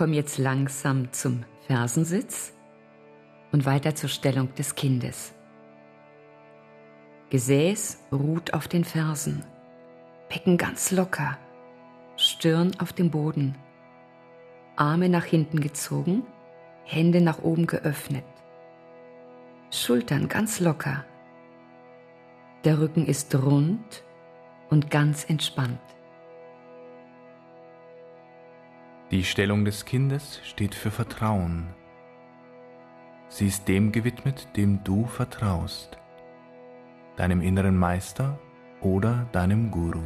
Komm jetzt langsam zum Fersensitz und weiter zur Stellung des Kindes. Gesäß ruht auf den Fersen, Becken ganz locker, Stirn auf dem Boden, Arme nach hinten gezogen, Hände nach oben geöffnet, Schultern ganz locker. Der Rücken ist rund und ganz entspannt. Die Stellung des Kindes steht für Vertrauen. Sie ist dem gewidmet, dem du vertraust, deinem inneren Meister oder deinem Guru.